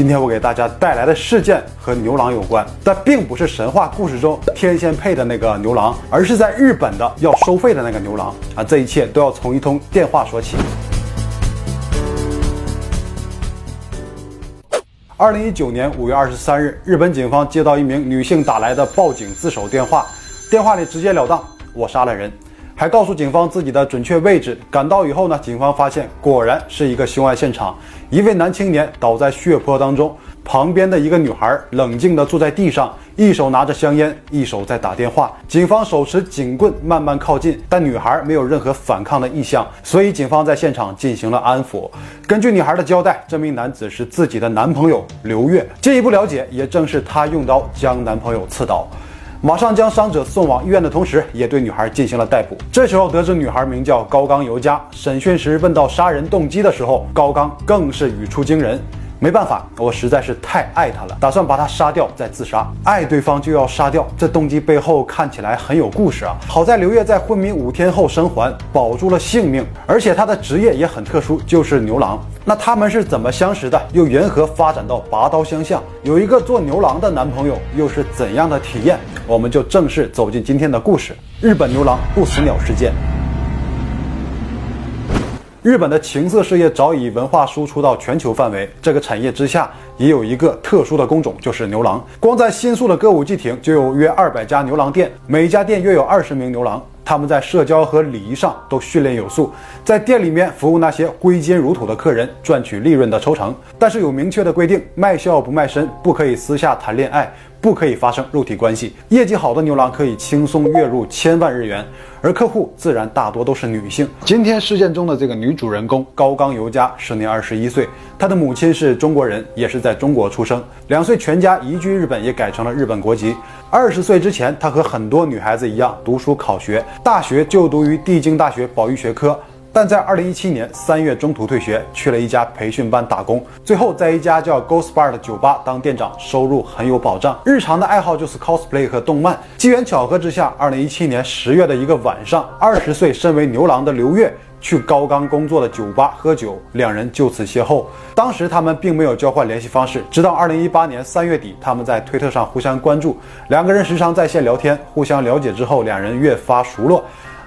今天我给大家带来的事件和牛郎有关，但并不是神话故事中天仙配的那个牛郎，而是在日本的要收费的那个牛郎啊！这一切都要从一通电话说起。二零一九年五月二十三日，日本警方接到一名女性打来的报警自首电话，电话里直截了当：“我杀了人。”还告诉警方自己的准确位置。赶到以后呢，警方发现果然是一个凶案现场，一位男青年倒在血泊当中，旁边的一个女孩冷静地坐在地上，一手拿着香烟，一手在打电话。警方手持警棍慢慢靠近，但女孩没有任何反抗的意向，所以警方在现场进行了安抚。根据女孩的交代，这名男子是自己的男朋友刘月。进一步了解，也正是他用刀将男朋友刺倒。马上将伤者送往医院的同时，也对女孩进行了逮捕。这时候得知女孩名叫高刚尤佳，审讯时问到杀人动机的时候，高刚更是语出惊人。没办法，我实在是太爱他了，打算把他杀掉再自杀。爱对方就要杀掉，这动机背后看起来很有故事啊。好在刘月在昏迷五天后生还，保住了性命，而且她的职业也很特殊，就是牛郎。那他们是怎么相识的？又缘何发展到拔刀相向？有一个做牛郎的男朋友，又是怎样的体验？我们就正式走进今天的故事——日本牛郎不死鸟事件。日本的情色事业早已文化输出到全球范围，这个产业之下也有一个特殊的工种，就是牛郎。光在新宿的歌舞伎町就有约二百家牛郎店，每家店约有二十名牛郎。他们在社交和礼仪上都训练有素，在店里面服务那些挥金如土的客人，赚取利润的抽成。但是有明确的规定，卖笑不卖身，不可以私下谈恋爱，不可以发生肉体关系。业绩好的牛郎可以轻松月入千万日元，而客户自然大多都是女性。今天事件中的这个女主人公高冈由佳，时年二十一岁，她的母亲是中国人，也是在中国出生。两岁全家移居日本，也改成了日本国籍。二十岁之前，她和很多女孩子一样读书考学，大学就读于帝京大学保育学科。但在二零一七年三月中途退学，去了一家培训班打工，最后在一家叫 Ghost Bar 的酒吧当店长，收入很有保障。日常的爱好就是 cosplay 和动漫。机缘巧合之下，二零一七年十月的一个晚上，二十岁身为牛郎的刘月。去高刚工作的酒吧喝酒，两人就此邂逅。当时他们并没有交换联系方式，直到二零一八年三月底，他们在推特上互相关注，两个人时常在线聊天，互相了解之后，两人越发熟络。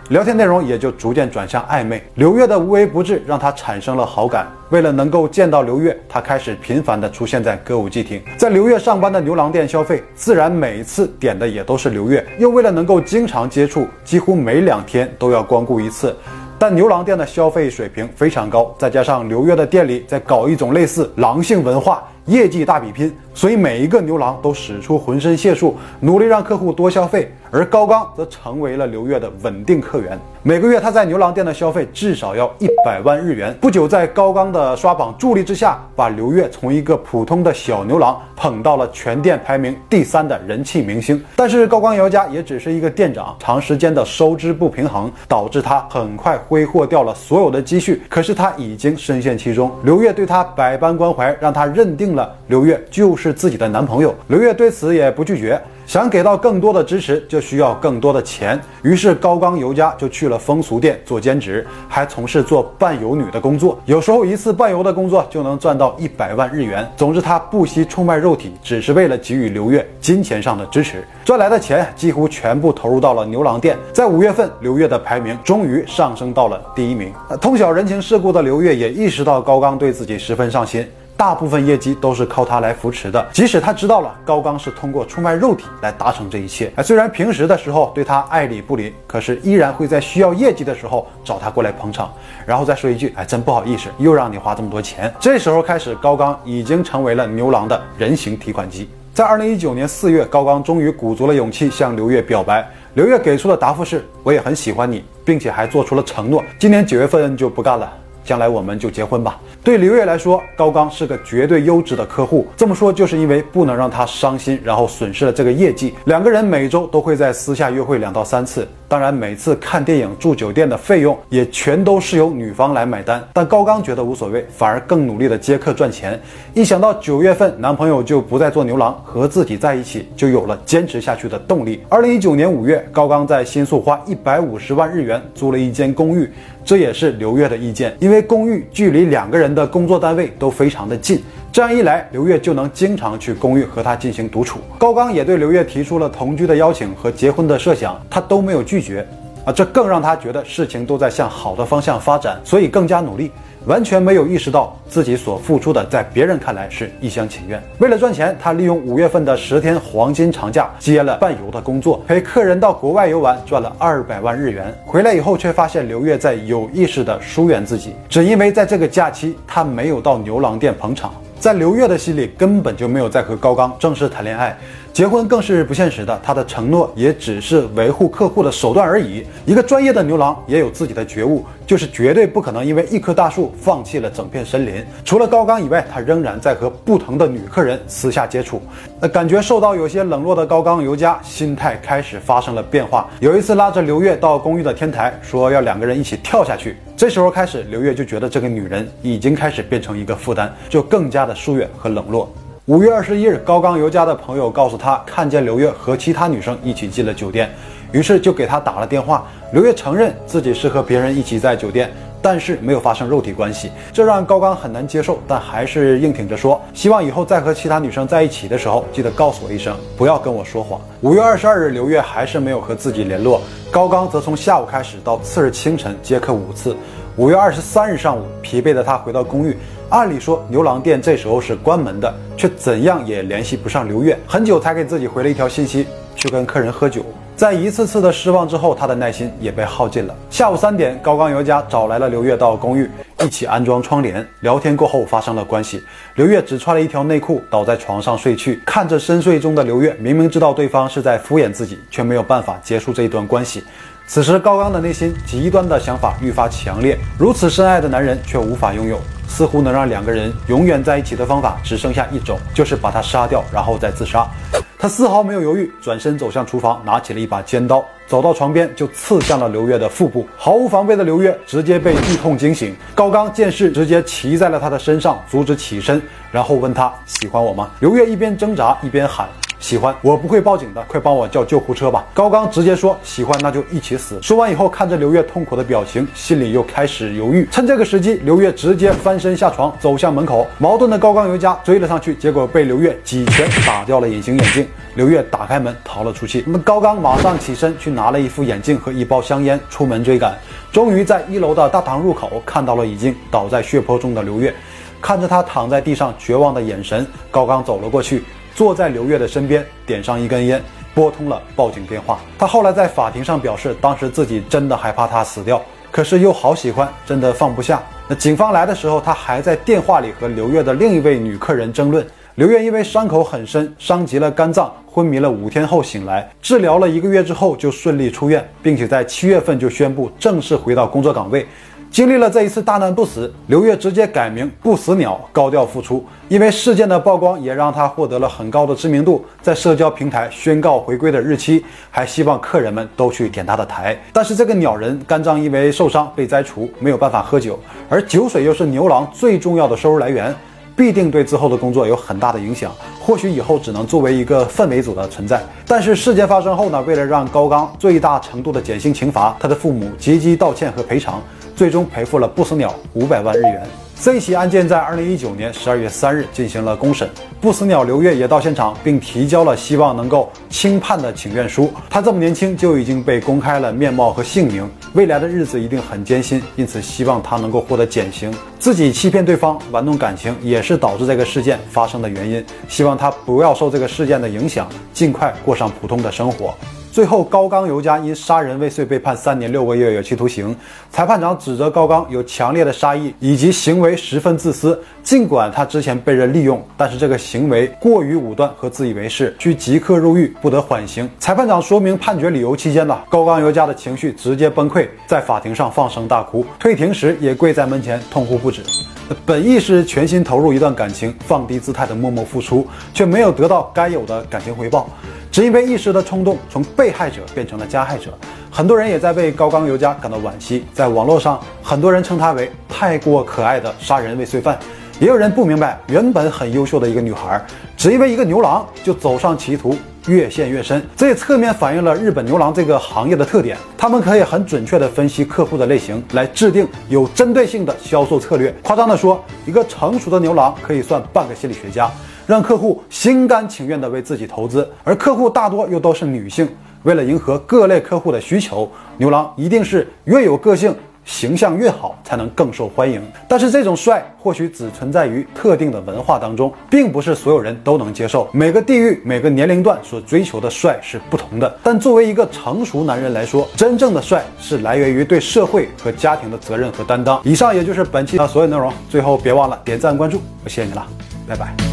聊天内容也就逐渐转向暧昧。刘月的无微不至让他产生了好感。为了能够见到刘月，他开始频繁地出现在歌舞伎町，在刘月上班的牛郎店消费，自然每次点的也都是刘月。又为了能够经常接触，几乎每两天都要光顾一次。但牛郎店的消费水平非常高，再加上刘月的店里在搞一种类似狼性文化，业绩大比拼。所以每一个牛郎都使出浑身解数，努力让客户多消费，而高刚则成为了刘月的稳定客源。每个月他在牛郎店的消费至少要一百万日元。不久，在高刚的刷榜助力之下，把刘月从一个普通的小牛郎捧到了全店排名第三的人气明星。但是高刚姚家也只是一个店长，长时间的收支不平衡导致他很快挥霍掉了所有的积蓄。可是他已经深陷其中，刘月对他百般关怀，让他认定了刘月就是。自己的男朋友，刘月对此也不拒绝。想给到更多的支持，就需要更多的钱。于是高刚尤佳就去了风俗店做兼职，还从事做伴游女的工作。有时候一次伴游的工作就能赚到一百万日元。总之，他不惜出卖肉体，只是为了给予刘月金钱上的支持。赚来的钱几乎全部投入到了牛郎店。在五月份，刘月的排名终于上升到了第一名。通晓人情世故的刘月也意识到高刚对自己十分上心。大部分业绩都是靠他来扶持的，即使他知道了高刚是通过出卖肉体来达成这一切，哎，虽然平时的时候对他爱理不理，可是依然会在需要业绩的时候找他过来捧场，然后再说一句，哎，真不好意思，又让你花这么多钱。这时候开始，高刚已经成为了牛郎的人形提款机。在二零一九年四月，高刚终于鼓足了勇气向刘月表白，刘月给出的答复是，我也很喜欢你，并且还做出了承诺，今年九月份就不干了。将来我们就结婚吧。对刘烨来说，高刚是个绝对优质的客户。这么说，就是因为不能让他伤心，然后损失了这个业绩。两个人每周都会在私下约会两到三次。当然，每次看电影、住酒店的费用也全都是由女方来买单。但高刚觉得无所谓，反而更努力的接客赚钱。一想到九月份男朋友就不再做牛郎，和自己在一起，就有了坚持下去的动力。二零一九年五月，高刚在新宿花一百五十万日元租了一间公寓，这也是刘月的意见，因为公寓距离两个人的工作单位都非常的近。这样一来，刘月就能经常去公寓和他进行独处。高刚也对刘月提出了同居的邀请和结婚的设想，他都没有拒绝。啊，这更让他觉得事情都在向好的方向发展，所以更加努力，完全没有意识到自己所付出的在别人看来是一厢情愿。为了赚钱，他利用五月份的十天黄金长假接了伴游的工作，陪客人到国外游玩，赚了二百万日元。回来以后，却发现刘月在有意识地疏远自己，只因为在这个假期他没有到牛郎店捧场。在刘月的心里，根本就没有在和高刚正式谈恋爱。结婚更是不现实的，他的承诺也只是维护客户的手段而已。一个专业的牛郎也有自己的觉悟，就是绝对不可能因为一棵大树放弃了整片森林。除了高刚以外，他仍然在和不同的女客人私下接触。那感觉受到有些冷落的高刚尤佳，心态开始发生了变化。有一次拉着刘月到公寓的天台，说要两个人一起跳下去。这时候开始，刘月就觉得这个女人已经开始变成一个负担，就更加的疏远和冷落。五月二十一日，高刚尤家的朋友告诉他，看见刘月和其他女生一起进了酒店，于是就给他打了电话。刘月承认自己是和别人一起在酒店，但是没有发生肉体关系，这让高刚很难接受，但还是硬挺着说，希望以后再和其他女生在一起的时候，记得告诉我一声，不要跟我说谎。五月二十二日，刘月还是没有和自己联络，高刚则从下午开始到次日清晨接客五次。五月二十三日上午，疲惫的他回到公寓。按理说，牛郎店这时候是关门的，却怎样也联系不上刘月，很久才给自己回了一条信息，去跟客人喝酒。在一次次的失望之后，他的耐心也被耗尽了。下午三点，高刚尤家找来了刘月到公寓，一起安装窗帘。聊天过后发生了关系。刘月只穿了一条内裤，倒在床上睡去。看着深睡中的刘月，明明知道对方是在敷衍自己，却没有办法结束这一段关系。此时，高刚的内心极端的想法愈发强烈。如此深爱的男人，却无法拥有。似乎能让两个人永远在一起的方法只剩下一种，就是把他杀掉，然后再自杀。他丝毫没有犹豫，转身走向厨房，拿起了一把尖刀，走到床边就刺向了刘月的腹部。毫无防备的刘月直接被剧痛惊醒。高刚见势，直接骑在了他的身上，阻止起身，然后问他喜欢我吗？刘月一边挣扎一边喊。喜欢我不会报警的，快帮我叫救护车吧！高刚直接说喜欢，那就一起死。说完以后，看着刘月痛苦的表情，心里又开始犹豫。趁这个时机，刘月直接翻身下床，走向门口。矛盾的高刚尤佳追了上去，结果被刘月几拳打掉了隐形眼镜。刘月打开门逃了出去。那么高刚马上起身去拿了一副眼镜和一包香烟，出门追赶。终于在一楼的大堂入口看到了已经倒在血泊中的刘月，看着他躺在地上绝望的眼神，高刚走了过去。坐在刘月的身边，点上一根烟，拨通了报警电话。他后来在法庭上表示，当时自己真的害怕他死掉，可是又好喜欢，真的放不下。那警方来的时候，他还在电话里和刘月的另一位女客人争论。刘月因为伤口很深，伤及了肝脏，昏迷了五天后醒来，治疗了一个月之后就顺利出院，并且在七月份就宣布正式回到工作岗位。经历了这一次大难不死，刘月直接改名不死鸟，高调复出。因为事件的曝光，也让他获得了很高的知名度，在社交平台宣告回归的日期，还希望客人们都去点他的台。但是这个鸟人肝脏因为受伤被摘除，没有办法喝酒，而酒水又是牛郎最重要的收入来源，必定对之后的工作有很大的影响。或许以后只能作为一个氛围组的存在。但是事件发生后呢？为了让高刚最大程度的减轻刑罚，他的父母积极道歉和赔偿。最终赔付了不死鸟五百万日元。这起案件在二零一九年十二月三日进行了公审，不死鸟刘月也到现场，并提交了希望能够轻判的请愿书。他这么年轻就已经被公开了面貌和姓名，未来的日子一定很艰辛，因此希望他能够获得减刑。自己欺骗对方、玩弄感情，也是导致这个事件发生的原因。希望他不要受这个事件的影响，尽快过上普通的生活。最后，高刚尤佳因杀人未遂被判三年六个月有期徒刑。裁判长指责高刚有强烈的杀意以及行为十分自私。尽管他之前被人利用，但是这个行为过于武断和自以为是，需即刻入狱，不得缓刑。裁判长说明判决理由期间呢，高刚尤佳的情绪直接崩溃，在法庭上放声大哭，退庭时也跪在门前痛哭不止。本意是全心投入一段感情，放低姿态的默默付出，却没有得到该有的感情回报。只因为一时的冲动，从被害者变成了加害者，很多人也在为高刚尤佳感到惋惜。在网络上，很多人称她为太过可爱的杀人未遂犯，也有人不明白，原本很优秀的一个女孩，只因为一个牛郎就走上歧途，越陷越深。这也侧面反映了日本牛郎这个行业的特点，他们可以很准确地分析客户的类型，来制定有针对性的销售策略。夸张地说，一个成熟的牛郎可以算半个心理学家，让客户心甘情愿地为自己投资。而客户大多又都是女性，为了迎合各类客户的需求，牛郎一定是越有个性。形象越好，才能更受欢迎。但是这种帅或许只存在于特定的文化当中，并不是所有人都能接受。每个地域、每个年龄段所追求的帅是不同的。但作为一个成熟男人来说，真正的帅是来源于对社会和家庭的责任和担当。以上也就是本期的所有内容。最后别忘了点赞关注，我谢谢你了，拜拜。